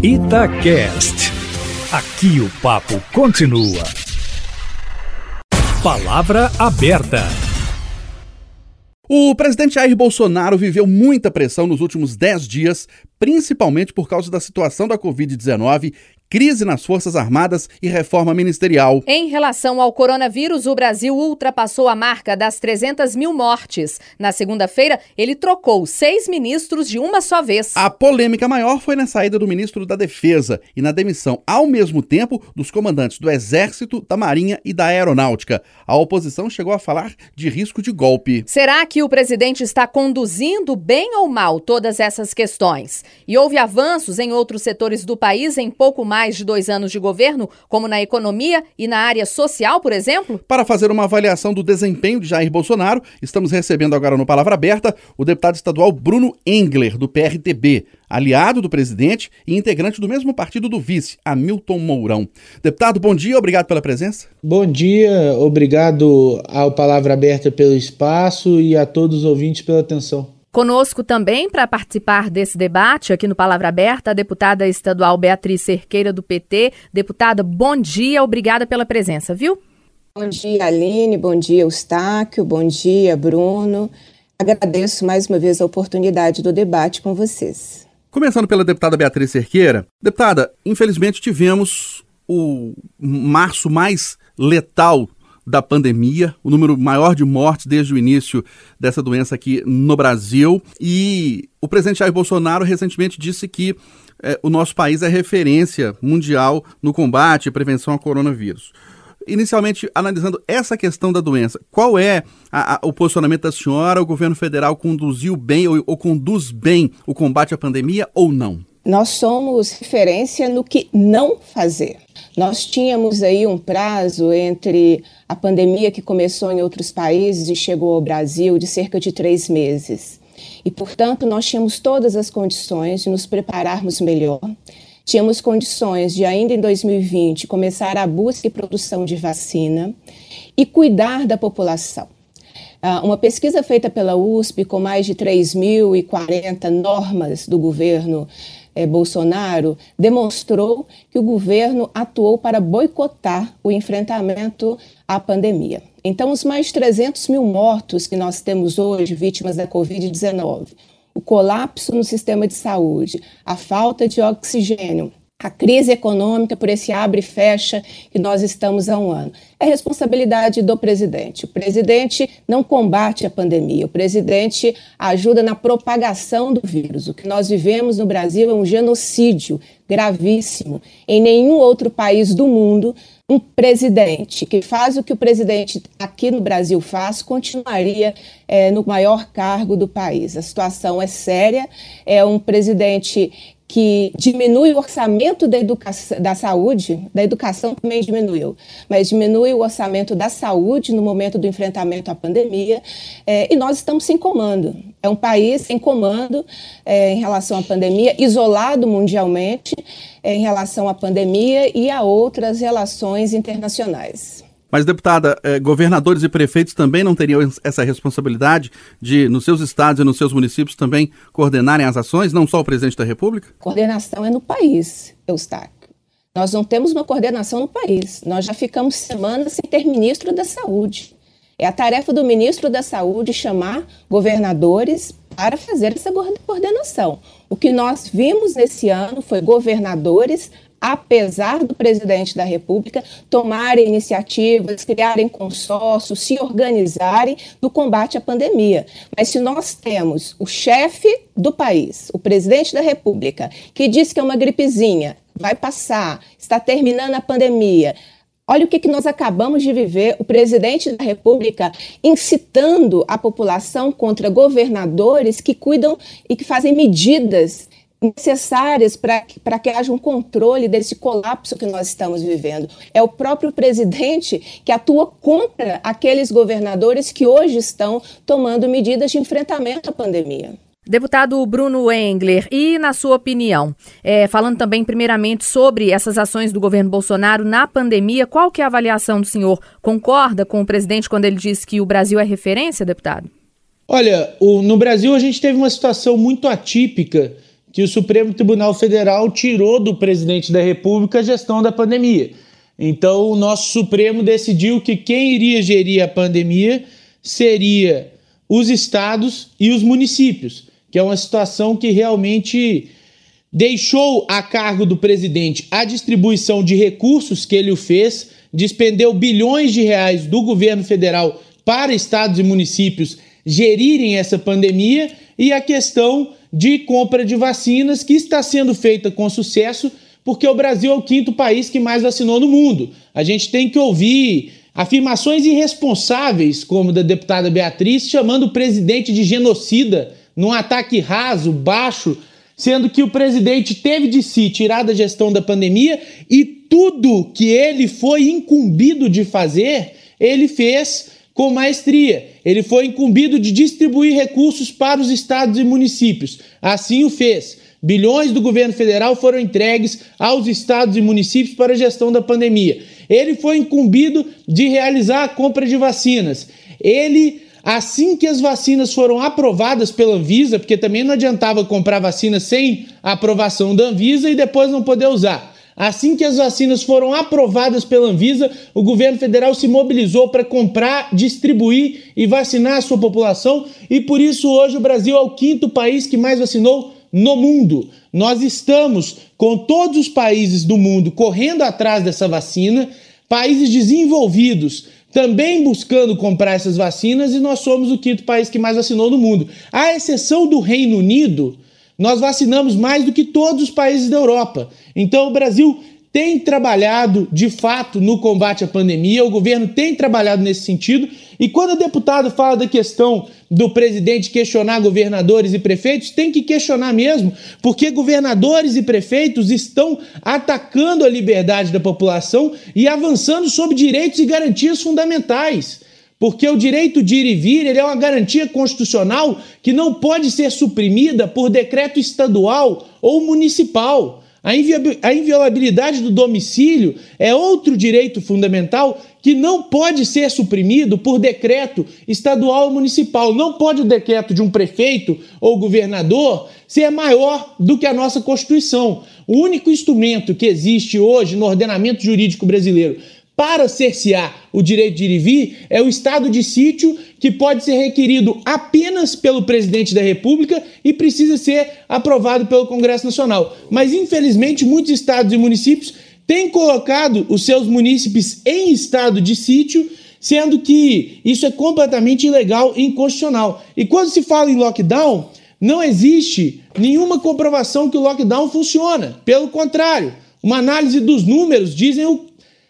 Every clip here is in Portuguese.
Itacast. Aqui o papo continua. Palavra aberta. O presidente Jair Bolsonaro viveu muita pressão nos últimos 10 dias, principalmente por causa da situação da Covid-19 crise nas Forças Armadas e reforma ministerial. Em relação ao coronavírus, o Brasil ultrapassou a marca das 300 mil mortes. Na segunda-feira, ele trocou seis ministros de uma só vez. A polêmica maior foi na saída do ministro da Defesa e na demissão, ao mesmo tempo, dos comandantes do Exército, da Marinha e da Aeronáutica. A oposição chegou a falar de risco de golpe. Será que o presidente está conduzindo bem ou mal todas essas questões? E houve avanços em outros setores do país em pouco mais mais de dois anos de governo, como na economia e na área social, por exemplo? Para fazer uma avaliação do desempenho de Jair Bolsonaro, estamos recebendo agora no Palavra Aberta o deputado estadual Bruno Engler, do PRTB, aliado do presidente e integrante do mesmo partido do vice, Hamilton Mourão. Deputado, bom dia, obrigado pela presença. Bom dia, obrigado ao Palavra Aberta pelo espaço e a todos os ouvintes pela atenção. Conosco também para participar desse debate aqui no Palavra Aberta, a deputada estadual Beatriz Cerqueira do PT. Deputada, bom dia, obrigada pela presença, viu? Bom dia, Aline, bom dia, Eustáquio, bom dia, Bruno. Agradeço mais uma vez a oportunidade do debate com vocês. Começando pela deputada Beatriz Cerqueira. Deputada, infelizmente tivemos o março mais letal da pandemia, o número maior de mortes desde o início dessa doença aqui no Brasil. E o presidente Jair Bolsonaro recentemente disse que é, o nosso país é referência mundial no combate e prevenção ao coronavírus. Inicialmente, analisando essa questão da doença, qual é a, a, o posicionamento da senhora? O governo federal conduziu bem ou, ou conduz bem o combate à pandemia ou não? Nós somos referência no que não fazer. Nós tínhamos aí um prazo entre a pandemia que começou em outros países e chegou ao Brasil de cerca de três meses. E, portanto, nós tínhamos todas as condições de nos prepararmos melhor. Tínhamos condições de, ainda em 2020, começar a busca e produção de vacina e cuidar da população. Ah, uma pesquisa feita pela USP, com mais de 3.040 normas do governo eh, Bolsonaro demonstrou que o governo atuou para boicotar o enfrentamento à pandemia. Então, os mais de 300 mil mortos que nós temos hoje, vítimas da Covid-19, o colapso no sistema de saúde, a falta de oxigênio, a crise econômica por esse abre e fecha que nós estamos há um ano. É responsabilidade do presidente. O presidente não combate a pandemia, o presidente ajuda na propagação do vírus. O que nós vivemos no Brasil é um genocídio gravíssimo. Em nenhum outro país do mundo, um presidente que faz o que o presidente aqui no Brasil faz continuaria é, no maior cargo do país. A situação é séria. É um presidente que diminui o orçamento da, educação, da saúde, da educação também diminuiu, mas diminui o orçamento da saúde no momento do enfrentamento à pandemia, é, e nós estamos sem comando. É um país sem comando é, em relação à pandemia, isolado mundialmente é, em relação à pandemia e a outras relações internacionais. Mas, deputada, eh, governadores e prefeitos também não teriam essa responsabilidade de, nos seus estados e nos seus municípios, também coordenarem as ações, não só o presidente da República? Coordenação é no país, Eustáquio. Nós não temos uma coordenação no país. Nós já ficamos semanas sem ter ministro da Saúde. É a tarefa do ministro da Saúde chamar governadores para fazer essa coordenação. O que nós vimos nesse ano foi governadores apesar do presidente da República tomarem iniciativas, criarem consórcios, se organizarem no combate à pandemia. Mas se nós temos o chefe do país, o presidente da República, que diz que é uma gripezinha, vai passar, está terminando a pandemia, Olha o que, que nós acabamos de viver: o presidente da República incitando a população contra governadores que cuidam e que fazem medidas necessárias para que haja um controle desse colapso que nós estamos vivendo. É o próprio presidente que atua contra aqueles governadores que hoje estão tomando medidas de enfrentamento à pandemia. Deputado Bruno Engler, e na sua opinião, é, falando também primeiramente sobre essas ações do governo Bolsonaro na pandemia, qual que é a avaliação do senhor? Concorda com o presidente quando ele diz que o Brasil é referência, deputado? Olha, o, no Brasil a gente teve uma situação muito atípica que o Supremo Tribunal Federal tirou do presidente da República a gestão da pandemia. Então, o nosso Supremo decidiu que quem iria gerir a pandemia seria os estados e os municípios, que é uma situação que realmente deixou a cargo do presidente a distribuição de recursos que ele o fez, despendeu bilhões de reais do governo federal para estados e municípios gerirem essa pandemia e a questão de compra de vacinas que está sendo feita com sucesso, porque o Brasil é o quinto país que mais vacinou no mundo. A gente tem que ouvir afirmações irresponsáveis, como da deputada Beatriz, chamando o presidente de genocida num ataque raso, baixo, sendo que o presidente teve de si tirar da gestão da pandemia e tudo que ele foi incumbido de fazer, ele fez com maestria. Ele foi incumbido de distribuir recursos para os estados e municípios. Assim o fez. Bilhões do governo federal foram entregues aos estados e municípios para a gestão da pandemia. Ele foi incumbido de realizar a compra de vacinas. Ele, assim que as vacinas foram aprovadas pela Anvisa, porque também não adiantava comprar vacina sem aprovação da Anvisa e depois não poder usar. Assim que as vacinas foram aprovadas pela Anvisa, o governo federal se mobilizou para comprar, distribuir e vacinar a sua população, e por isso hoje o Brasil é o quinto país que mais vacinou no mundo. Nós estamos com todos os países do mundo correndo atrás dessa vacina, países desenvolvidos também buscando comprar essas vacinas, e nós somos o quinto país que mais vacinou no mundo. À exceção do Reino Unido, nós vacinamos mais do que todos os países da Europa. Então o Brasil tem trabalhado de fato no combate à pandemia, o governo tem trabalhado nesse sentido. E quando o deputado fala da questão do presidente questionar governadores e prefeitos, tem que questionar mesmo, porque governadores e prefeitos estão atacando a liberdade da população e avançando sobre direitos e garantias fundamentais. Porque o direito de ir e vir ele é uma garantia constitucional que não pode ser suprimida por decreto estadual ou municipal. A, inviolabilidade do domicílio é outro direito fundamental que não pode ser suprimido por decreto estadual ou municipal. Não pode o decreto de um prefeito ou governador ser maior do que a nossa Constituição. O único instrumento que existe hoje no ordenamento jurídico brasileiro para cercear o direito de ir e vir é o estado de sítio que pode ser requerido apenas pelo presidente da República e precisa ser aprovado pelo Congresso Nacional. Mas infelizmente muitos estados e municípios têm colocado os seus munícipes em estado de sítio, sendo que isso é completamente ilegal e inconstitucional. E quando se fala em lockdown, não existe nenhuma comprovação que o lockdown funciona. Pelo contrário, uma análise dos números dizem o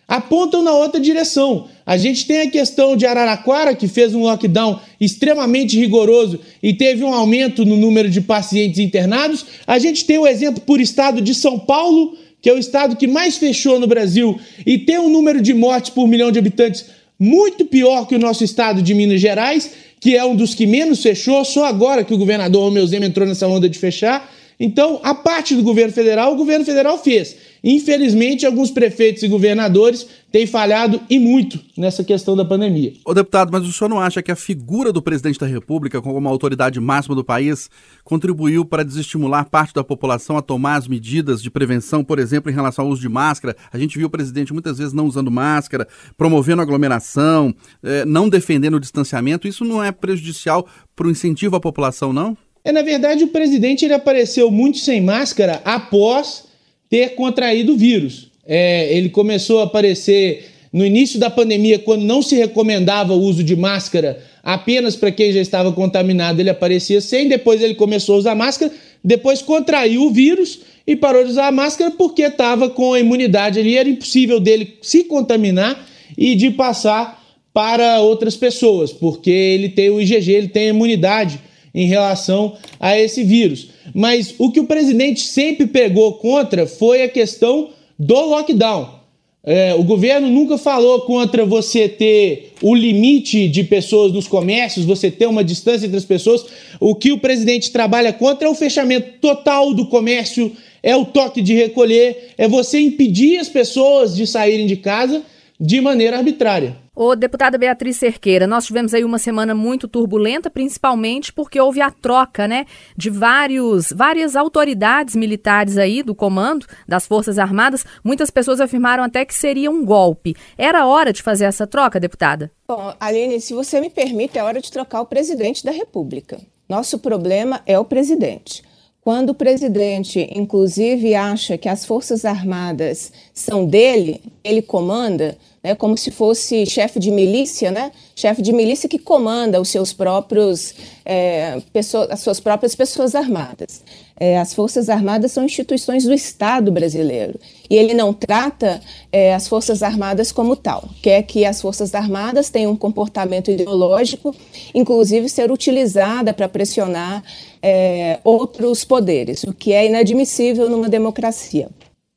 apontam na outra direção. A gente tem a questão de Araraquara, que fez um lockdown extremamente rigoroso e teve um aumento no número de pacientes internados. A gente tem o exemplo por estado de São Paulo, que é o estado que mais fechou no Brasil e tem um número de mortes por milhão de habitantes muito pior que o nosso estado de Minas Gerais, que é um dos que menos fechou, só agora que o governador Romeu Zema entrou nessa onda de fechar. Então, a parte do governo federal, o governo federal fez. Infelizmente, alguns prefeitos e governadores têm falhado e muito nessa questão da pandemia. Ô deputado, mas o senhor não acha que a figura do presidente da República, como uma autoridade máxima do país, contribuiu para desestimular parte da população a tomar as medidas de prevenção, por exemplo, em relação ao uso de máscara? A gente viu o presidente muitas vezes não usando máscara, promovendo aglomeração, eh, não defendendo o distanciamento. Isso não é prejudicial para o incentivo à população, não? É, na verdade, o presidente ele apareceu muito sem máscara após ter contraído o vírus. É, ele começou a aparecer no início da pandemia, quando não se recomendava o uso de máscara apenas para quem já estava contaminado, ele aparecia sem, depois ele começou a usar máscara, depois contraiu o vírus e parou de usar a máscara porque estava com a imunidade ali, era impossível dele se contaminar e de passar para outras pessoas, porque ele tem o IgG, ele tem a imunidade em relação a esse vírus. Mas o que o presidente sempre pegou contra foi a questão do lockdown. É, o governo nunca falou contra você ter o limite de pessoas nos comércios, você ter uma distância entre as pessoas. O que o presidente trabalha contra é o fechamento total do comércio, é o toque de recolher, é você impedir as pessoas de saírem de casa de maneira arbitrária. Ô, deputada Beatriz Cerqueira, nós tivemos aí uma semana muito turbulenta, principalmente porque houve a troca, né, de vários, várias autoridades militares aí do comando das Forças Armadas. Muitas pessoas afirmaram até que seria um golpe. Era hora de fazer essa troca, deputada? Bom, Aline, se você me permite, é hora de trocar o presidente da República. Nosso problema é o presidente. Quando o presidente, inclusive, acha que as Forças Armadas são dele, ele comanda, né, como se fosse chefe de milícia, né? Chefe de milícia que comanda os seus próprios, é, pessoas, as suas próprias pessoas armadas. É, as Forças Armadas são instituições do Estado brasileiro e ele não trata é, as Forças Armadas como tal. Quer que as Forças Armadas tenham um comportamento ideológico, inclusive ser utilizada para pressionar é, outros poderes, o que é inadmissível numa democracia.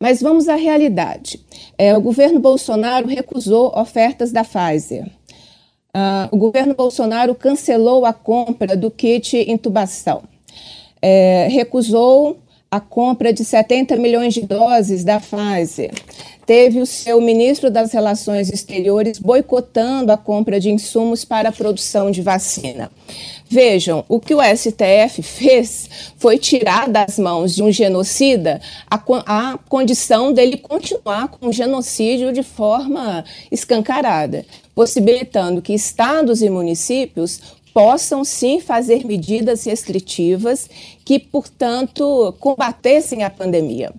Mas vamos à realidade. É, o governo Bolsonaro recusou ofertas da Pfizer. Uh, o governo Bolsonaro cancelou a compra do kit intubação. É, recusou a compra de 70 milhões de doses da Pfizer. Teve o seu ministro das Relações Exteriores boicotando a compra de insumos para a produção de vacina. Vejam, o que o STF fez foi tirar das mãos de um genocida a, a condição dele continuar com o genocídio de forma escancarada, possibilitando que estados e municípios possam sim fazer medidas restritivas que, portanto, combatessem a pandemia.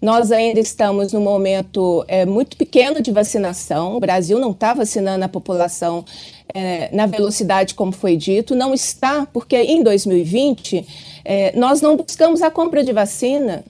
Nós ainda estamos num momento é, muito pequeno de vacinação. O Brasil não está vacinando a população é, na velocidade como foi dito. Não está, porque em 2020 é, nós não buscamos a compra de vacina.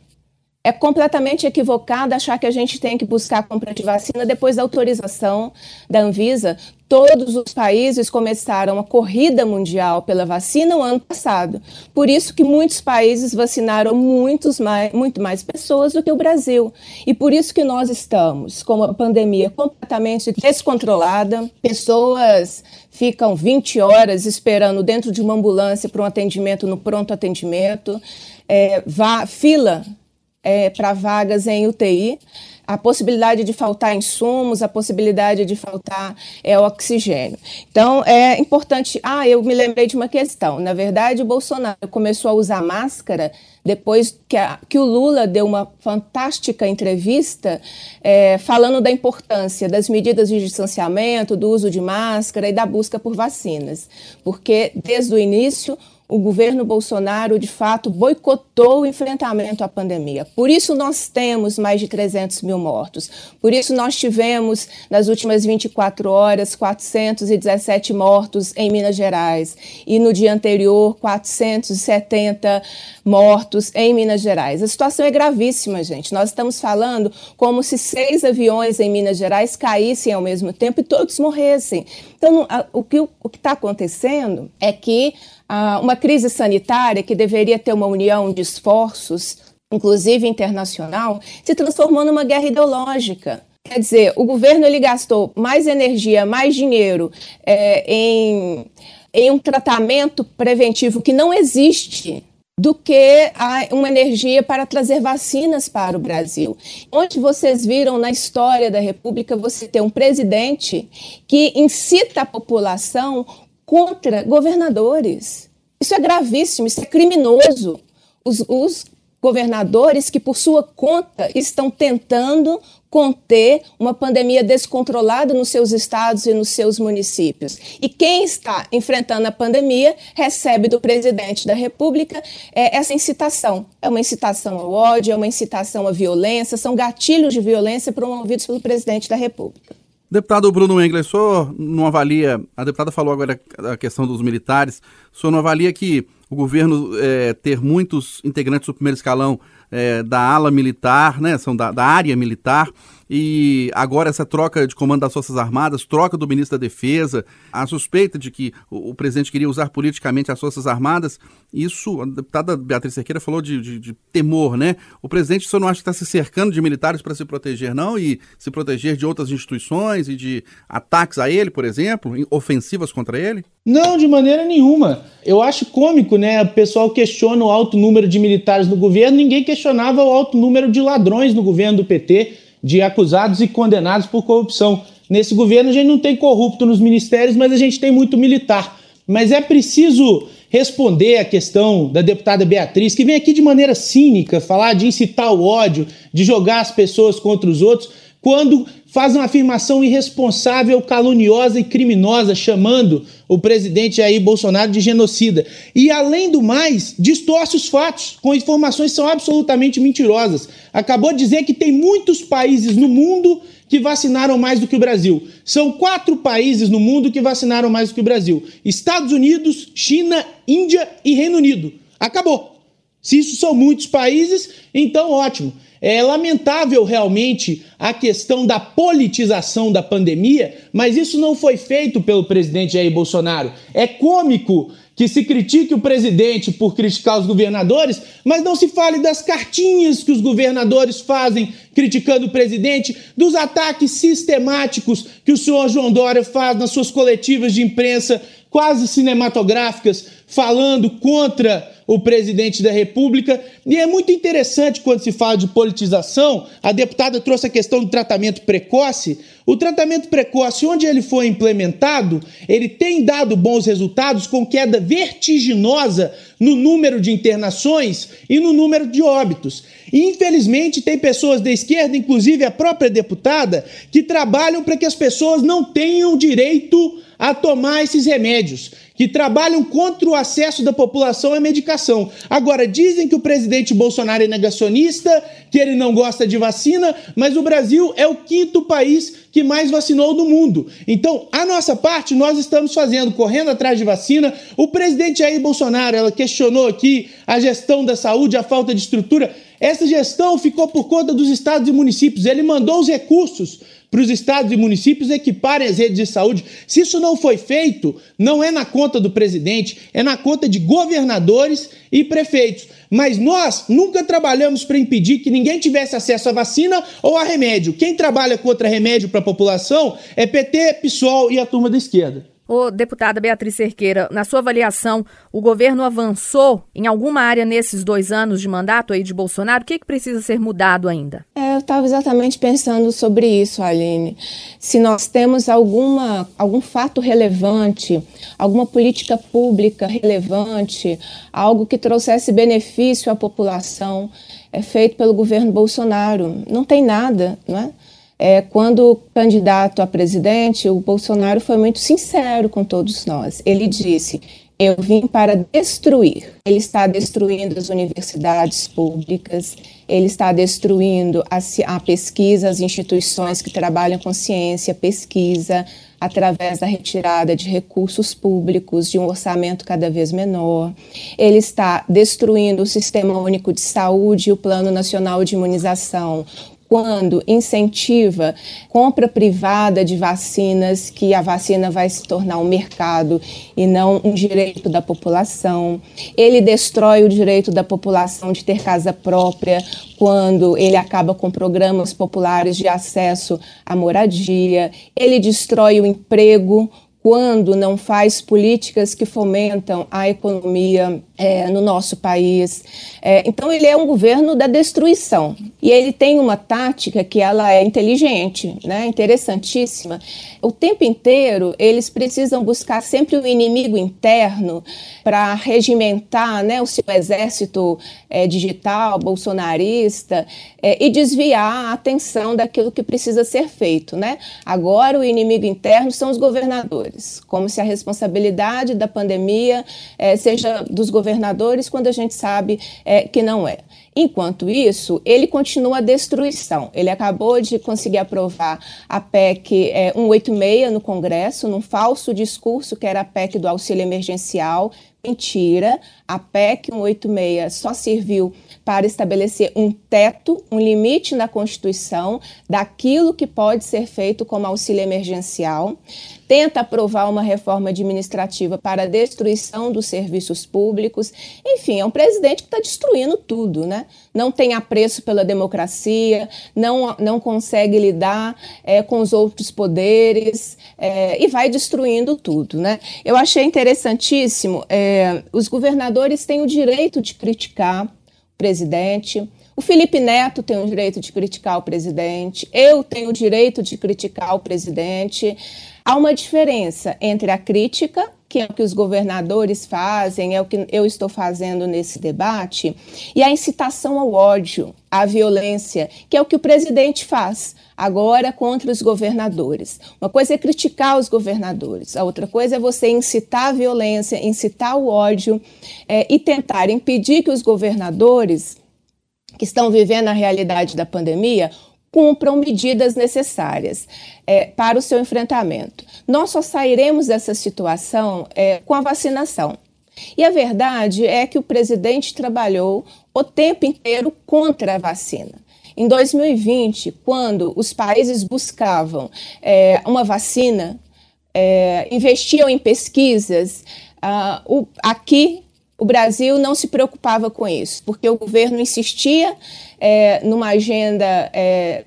É completamente equivocado achar que a gente tem que buscar a compra de vacina depois da autorização da Anvisa. Todos os países começaram a corrida mundial pela vacina no ano passado. Por isso que muitos países vacinaram muitos mais, muito mais pessoas do que o Brasil. E por isso que nós estamos com uma pandemia completamente descontrolada. Pessoas ficam 20 horas esperando dentro de uma ambulância para um atendimento no pronto atendimento. É, vá, fila é, para vagas em UTI, a possibilidade de faltar insumos, a possibilidade de faltar é, oxigênio. Então, é importante. Ah, eu me lembrei de uma questão. Na verdade, o Bolsonaro começou a usar máscara depois que, a, que o Lula deu uma fantástica entrevista é, falando da importância das medidas de distanciamento, do uso de máscara e da busca por vacinas. Porque, desde o início, o governo Bolsonaro, de fato, boicotou o enfrentamento à pandemia. Por isso, nós temos mais de 300 mil mortos. Por isso, nós tivemos, nas últimas 24 horas, 417 mortos em Minas Gerais. E no dia anterior, 470 mortos em Minas Gerais. A situação é gravíssima, gente. Nós estamos falando como se seis aviões em Minas Gerais caíssem ao mesmo tempo e todos morressem. Então, o que está acontecendo é que uma crise sanitária que deveria ter uma união de esforços, inclusive internacional, se transformou numa guerra ideológica. Quer dizer, o governo ele gastou mais energia, mais dinheiro é, em, em um tratamento preventivo que não existe do que uma energia para trazer vacinas para o Brasil. Onde vocês viram na história da República você ter um presidente que incita a população contra governadores. Isso é gravíssimo, isso é criminoso. Os, os governadores que, por sua conta, estão tentando conter uma pandemia descontrolada nos seus estados e nos seus municípios. E quem está enfrentando a pandemia recebe do presidente da República é, essa incitação. É uma incitação ao ódio, é uma incitação à violência, são gatilhos de violência promovidos pelo presidente da República. Deputado Bruno Engler, senhor não avalia, a deputada falou agora a questão dos militares, senhor não avalia que o governo é, ter muitos integrantes do primeiro escalão é, da ala militar, né, são da, da, área militar, e agora essa troca de comando das Forças Armadas, troca do ministro da Defesa, a suspeita de que o, presidente queria usar politicamente as Forças Armadas, isso, a deputada Beatriz Cerqueira falou de, de, de temor, né? O presidente só não acha que está se cercando de militares para se proteger, não, e se proteger de outras instituições e de ataques a ele, por exemplo, ofensivas contra ele? Não, de maneira nenhuma. Eu acho cômico, né? O pessoal questiona o alto número de militares no governo, ninguém questionava o alto número de ladrões no governo do PT, de acusados e condenados por corrupção. Nesse governo a gente não tem corrupto nos ministérios, mas a gente tem muito militar. Mas é preciso responder à questão da deputada Beatriz, que vem aqui de maneira cínica falar de incitar o ódio, de jogar as pessoas contra os outros, quando faz uma afirmação irresponsável, caluniosa e criminosa, chamando o presidente Jair Bolsonaro de genocida. E, além do mais, distorce os fatos, com informações que são absolutamente mentirosas. Acabou de dizer que tem muitos países no mundo que vacinaram mais do que o Brasil. São quatro países no mundo que vacinaram mais do que o Brasil: Estados Unidos, China, Índia e Reino Unido. Acabou. Se isso são muitos países, então ótimo. É lamentável realmente a questão da politização da pandemia, mas isso não foi feito pelo presidente Jair Bolsonaro. É cômico que se critique o presidente por criticar os governadores, mas não se fale das cartinhas que os governadores fazem criticando o presidente, dos ataques sistemáticos que o senhor João Dória faz nas suas coletivas de imprensa quase cinematográficas, falando contra o presidente da República. E é muito interessante quando se fala de politização, a deputada trouxe a questão do tratamento precoce. O tratamento precoce, onde ele foi implementado, ele tem dado bons resultados com queda vertiginosa no número de internações e no número de óbitos. E, infelizmente, tem pessoas da esquerda, inclusive a própria deputada, que trabalham para que as pessoas não tenham direito a tomar esses remédios, que trabalham contra o acesso da população à medicação. Agora, dizem que o presidente Bolsonaro é negacionista, que ele não gosta de vacina, mas o Brasil é o quinto país que mais vacinou no mundo. Então, a nossa parte nós estamos fazendo, correndo atrás de vacina. O presidente Jair Bolsonaro, ela questionou aqui a gestão da saúde, a falta de estrutura. Essa gestão ficou por conta dos estados e municípios. Ele mandou os recursos para os estados e municípios equiparem as redes de saúde. Se isso não foi feito, não é na conta do presidente, é na conta de governadores e prefeitos. Mas nós nunca trabalhamos para impedir que ninguém tivesse acesso à vacina ou a remédio. Quem trabalha contra remédio para a população é PT, PSOL e a turma da esquerda. Ô, deputada Beatriz Cerqueira, na sua avaliação, o governo avançou em alguma área nesses dois anos de mandato aí de Bolsonaro? O que, que precisa ser mudado ainda? É, eu estava exatamente pensando sobre isso, Aline. Se nós temos alguma, algum fato relevante, alguma política pública relevante, algo que trouxesse benefício à população, é feito pelo governo Bolsonaro. Não tem nada, não é? É, quando candidato a presidente, o Bolsonaro foi muito sincero com todos nós. Ele disse: Eu vim para destruir. Ele está destruindo as universidades públicas, ele está destruindo a, a pesquisa, as instituições que trabalham com ciência, pesquisa, através da retirada de recursos públicos, de um orçamento cada vez menor. Ele está destruindo o Sistema Único de Saúde e o Plano Nacional de Imunização, quando incentiva compra privada de vacinas, que a vacina vai se tornar um mercado e não um direito da população. Ele destrói o direito da população de ter casa própria, quando ele acaba com programas populares de acesso à moradia. Ele destrói o emprego quando não faz políticas que fomentam a economia é, no nosso país. É, então ele é um governo da destruição e ele tem uma tática que ela é inteligente, né, interessantíssima. O tempo inteiro eles precisam buscar sempre o inimigo interno para regimentar, né, o seu exército é, digital bolsonarista é, e desviar a atenção daquilo que precisa ser feito, né? Agora o inimigo interno são os governadores governadores, como se a responsabilidade da pandemia é, seja dos governadores, quando a gente sabe é, que não é. Enquanto isso, ele continua a destruição. Ele acabou de conseguir aprovar a PEC é, 186 no Congresso, num falso discurso que era a PEC do auxílio emergencial. Mentira, a PEC 186 só serviu para estabelecer um teto, um limite na Constituição daquilo que pode ser feito como auxílio emergencial tenta aprovar uma reforma administrativa para a destruição dos serviços públicos. Enfim, é um presidente que está destruindo tudo, né? Não tem apreço pela democracia, não, não consegue lidar é, com os outros poderes é, e vai destruindo tudo, né? Eu achei interessantíssimo, é, os governadores têm o direito de criticar o presidente, O Felipe Neto tem o direito de criticar o presidente, eu tenho o direito de criticar o presidente. Há uma diferença entre a crítica, que é o que os governadores fazem, é o que eu estou fazendo nesse debate, e a incitação ao ódio, à violência, que é o que o presidente faz agora contra os governadores. Uma coisa é criticar os governadores, a outra coisa é você incitar a violência, incitar o ódio é, e tentar impedir que os governadores que estão vivendo a realidade da pandemia cumpram medidas necessárias é, para o seu enfrentamento. Nós só sairemos dessa situação é, com a vacinação. E a verdade é que o presidente trabalhou o tempo inteiro contra a vacina. Em 2020, quando os países buscavam é, uma vacina, é, investiam em pesquisas, uh, o, aqui o Brasil não se preocupava com isso, porque o governo insistia é, numa agenda é,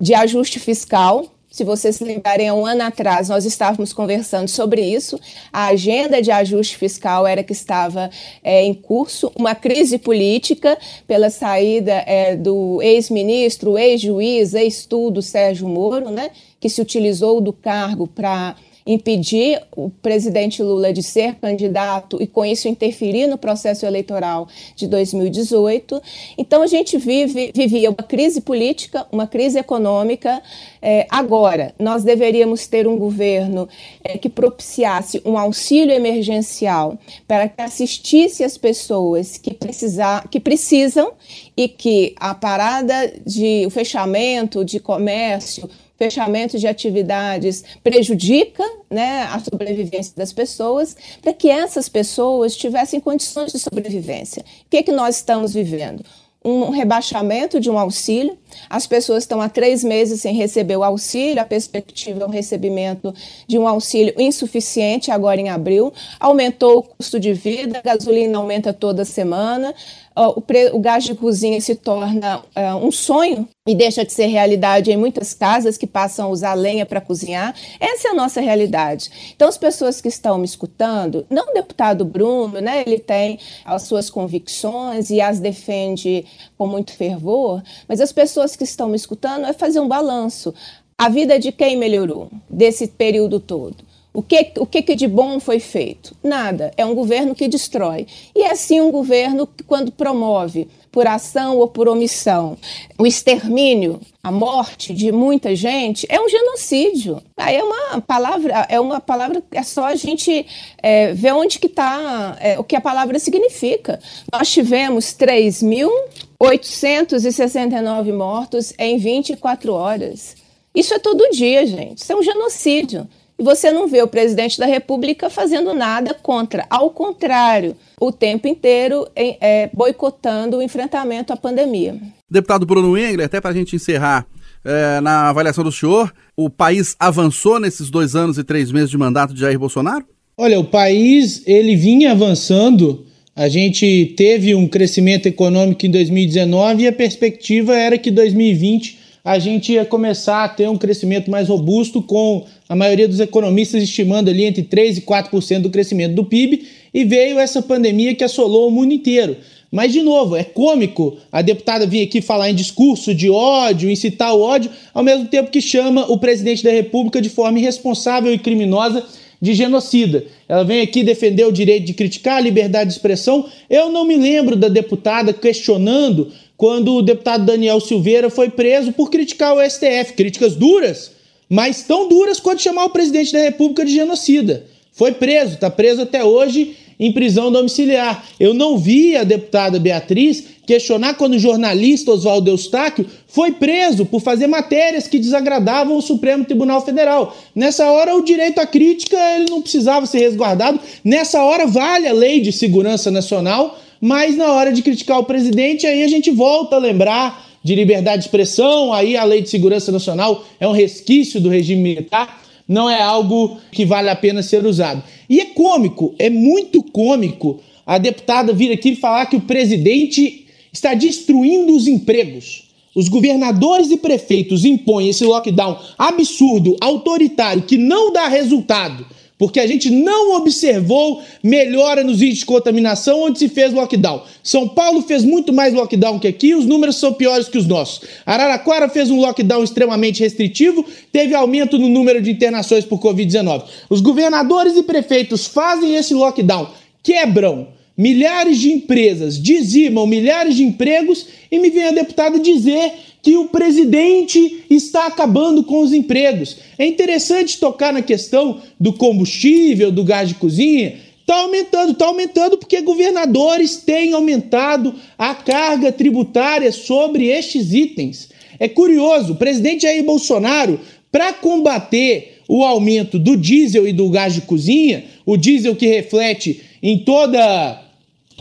de ajuste fiscal. Se vocês se lembrarem, há um ano atrás nós estávamos conversando sobre isso. A agenda de ajuste fiscal era que estava é, em curso, uma crise política pela saída é, do ex-ministro, ex-juiz, ex-tudo Sérgio Moro, né, que se utilizou do cargo para impedir o presidente Lula de ser candidato e com isso interferir no processo eleitoral de 2018. Então a gente vive, vivia uma crise política, uma crise econômica. É, agora, nós deveríamos ter um governo é, que propiciasse um auxílio emergencial para que assistisse as pessoas que, precisar, que precisam e que a parada de o fechamento de comércio fechamento de atividades prejudica né, a sobrevivência das pessoas, para que essas pessoas tivessem condições de sobrevivência. O que, é que nós estamos vivendo? um rebaixamento de um auxílio. As pessoas estão há três meses sem receber o auxílio, a perspectiva é um recebimento de um auxílio insuficiente agora em abril. Aumentou o custo de vida, a gasolina aumenta toda semana, o, pre, o gás de cozinha se torna uh, um sonho e deixa de ser realidade em muitas casas que passam a usar lenha para cozinhar. Essa é a nossa realidade. Então, as pessoas que estão me escutando, não o deputado Bruno, né, ele tem as suas convicções e as defende com muito fervor, mas as pessoas que estão me escutando é fazer um balanço. A vida de quem melhorou desse período todo? O que, o que de bom foi feito? Nada. É um governo que destrói. E é sim um governo que, quando promove, por ação ou por omissão, o extermínio, a morte de muita gente, é um genocídio. Aí é uma palavra, é uma palavra, é só a gente é, ver onde que está, é, o que a palavra significa. Nós tivemos 3.869 mortos em 24 horas. Isso é todo dia, gente. Isso é um genocídio e você não vê o presidente da República fazendo nada contra. Ao contrário, o tempo inteiro é, boicotando o enfrentamento à pandemia. Deputado Bruno Engler, até para a gente encerrar, é, na avaliação do senhor, o país avançou nesses dois anos e três meses de mandato de Jair Bolsonaro? Olha, o país ele vinha avançando. A gente teve um crescimento econômico em 2019 e a perspectiva era que 2020 a gente ia começar a ter um crescimento mais robusto, com a maioria dos economistas estimando ali entre 3% e 4% do crescimento do PIB, e veio essa pandemia que assolou o mundo inteiro. Mas, de novo, é cômico a deputada vir aqui falar em discurso de ódio, incitar o ódio, ao mesmo tempo que chama o presidente da República de forma irresponsável e criminosa de genocida. Ela vem aqui defender o direito de criticar a liberdade de expressão. Eu não me lembro da deputada questionando quando o deputado Daniel Silveira foi preso por criticar o STF. Críticas duras, mas tão duras quanto chamar o presidente da República de genocida. Foi preso, está preso até hoje em prisão domiciliar. Eu não vi a deputada Beatriz questionar quando o jornalista Oswaldo Eustáquio foi preso por fazer matérias que desagradavam o Supremo Tribunal Federal. Nessa hora, o direito à crítica ele não precisava ser resguardado. Nessa hora, vale a lei de segurança nacional mas na hora de criticar o presidente, aí a gente volta a lembrar de liberdade de expressão, aí a Lei de Segurança Nacional é um resquício do regime militar, não é algo que vale a pena ser usado. E é cômico, é muito cômico a deputada vir aqui falar que o presidente está destruindo os empregos. Os governadores e prefeitos impõem esse lockdown absurdo, autoritário, que não dá resultado porque a gente não observou melhora nos índices de contaminação onde se fez lockdown. São Paulo fez muito mais lockdown que aqui, os números são piores que os nossos. Araraquara fez um lockdown extremamente restritivo, teve aumento no número de internações por Covid-19. Os governadores e prefeitos fazem esse lockdown, quebram milhares de empresas, dizimam milhares de empregos e me vem a deputada dizer que o presidente está acabando com os empregos. É interessante tocar na questão do combustível, do gás de cozinha. Está aumentando, está aumentando porque governadores têm aumentado a carga tributária sobre estes itens. É curioso, o presidente Jair Bolsonaro, para combater o aumento do diesel e do gás de cozinha, o diesel que reflete em toda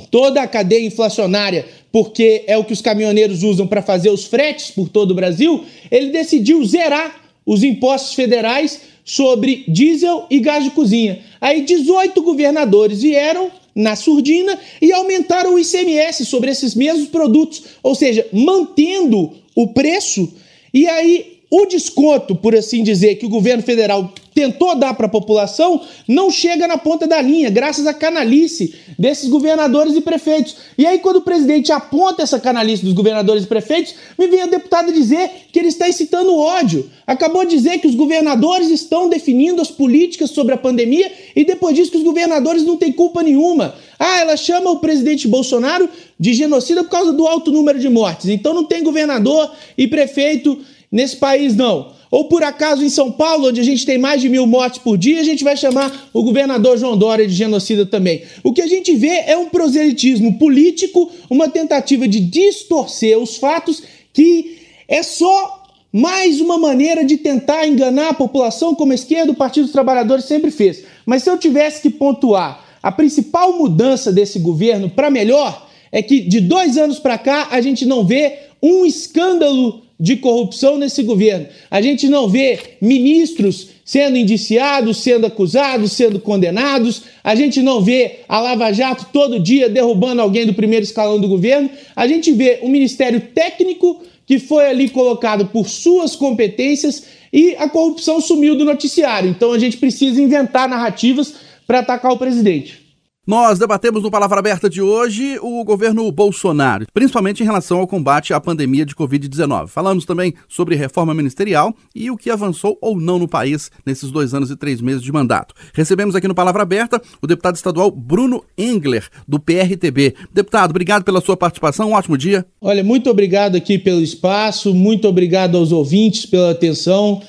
toda a cadeia inflacionária, porque é o que os caminhoneiros usam para fazer os fretes por todo o Brasil, ele decidiu zerar os impostos federais sobre diesel e gás de cozinha. Aí 18 governadores vieram na surdina e aumentaram o ICMS sobre esses mesmos produtos, ou seja, mantendo o preço. E aí o desconto, por assim dizer, que o governo federal tentou dar para a população, não chega na ponta da linha, graças à canalice desses governadores e prefeitos. E aí, quando o presidente aponta essa canalice dos governadores e prefeitos, me vem a deputada dizer que ele está incitando ódio. Acabou de dizer que os governadores estão definindo as políticas sobre a pandemia e depois diz que os governadores não têm culpa nenhuma. Ah, ela chama o presidente Bolsonaro de genocida por causa do alto número de mortes. Então não tem governador e prefeito nesse país, não. Ou por acaso em São Paulo, onde a gente tem mais de mil mortes por dia, a gente vai chamar o governador João Dória de genocida também. O que a gente vê é um proselitismo político, uma tentativa de distorcer os fatos, que é só mais uma maneira de tentar enganar a população, como a esquerda, o Partido dos Trabalhadores sempre fez. Mas se eu tivesse que pontuar a principal mudança desse governo para melhor, é que de dois anos para cá a gente não vê um escândalo de corrupção nesse governo. A gente não vê ministros sendo indiciados, sendo acusados, sendo condenados. A gente não vê a Lava Jato todo dia derrubando alguém do primeiro escalão do governo. A gente vê um ministério técnico que foi ali colocado por suas competências e a corrupção sumiu do noticiário. Então a gente precisa inventar narrativas para atacar o presidente. Nós debatemos no Palavra Aberta de hoje o governo Bolsonaro, principalmente em relação ao combate à pandemia de Covid-19. Falamos também sobre reforma ministerial e o que avançou ou não no país nesses dois anos e três meses de mandato. Recebemos aqui no Palavra Aberta o deputado estadual Bruno Engler, do PRTB. Deputado, obrigado pela sua participação, um ótimo dia. Olha, muito obrigado aqui pelo espaço, muito obrigado aos ouvintes pela atenção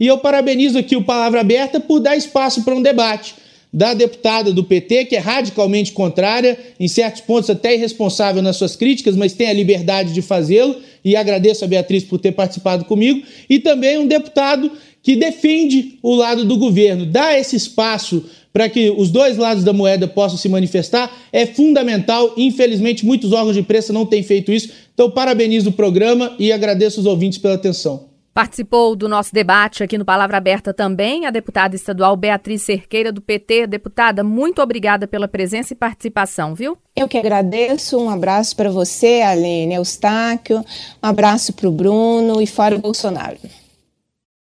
e eu parabenizo aqui o Palavra Aberta por dar espaço para um debate da deputada do PT, que é radicalmente contrária, em certos pontos até irresponsável nas suas críticas, mas tem a liberdade de fazê-lo, e agradeço a Beatriz por ter participado comigo, e também um deputado que defende o lado do governo, dá esse espaço para que os dois lados da moeda possam se manifestar, é fundamental. Infelizmente, muitos órgãos de imprensa não têm feito isso. Então, parabenizo o programa e agradeço os ouvintes pela atenção. Participou do nosso debate aqui no Palavra Aberta também a deputada estadual Beatriz Cerqueira, do PT. Deputada, muito obrigada pela presença e participação, viu? Eu que agradeço. Um abraço para você, Aline Eustáquio. Um abraço para o Bruno e fora o Bolsonaro.